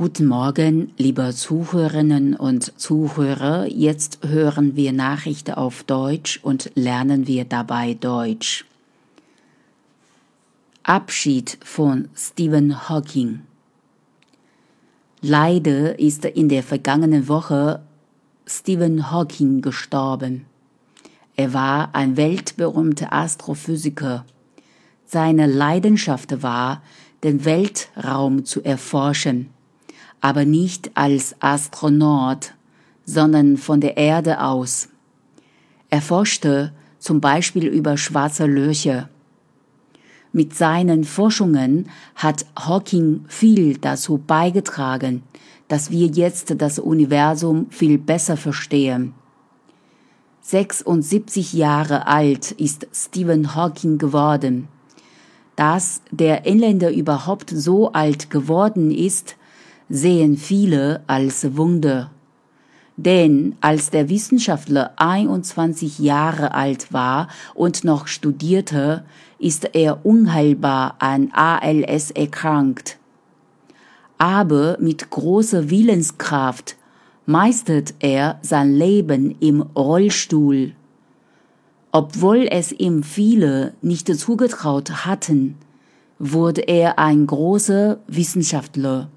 Guten Morgen, liebe Zuhörerinnen und Zuhörer. Jetzt hören wir Nachrichten auf Deutsch und lernen wir dabei Deutsch. Abschied von Stephen Hawking. Leider ist in der vergangenen Woche Stephen Hawking gestorben. Er war ein weltberühmter Astrophysiker. Seine Leidenschaft war, den Weltraum zu erforschen aber nicht als Astronaut, sondern von der Erde aus. Er forschte zum Beispiel über schwarze Löcher. Mit seinen Forschungen hat Hawking viel dazu beigetragen, dass wir jetzt das Universum viel besser verstehen. 76 Jahre alt ist Stephen Hawking geworden. Dass der Engländer überhaupt so alt geworden ist, sehen viele als Wunder. Denn als der Wissenschaftler 21 Jahre alt war und noch studierte, ist er unheilbar an ALS erkrankt. Aber mit großer Willenskraft meistert er sein Leben im Rollstuhl. Obwohl es ihm viele nicht zugetraut hatten, wurde er ein großer Wissenschaftler.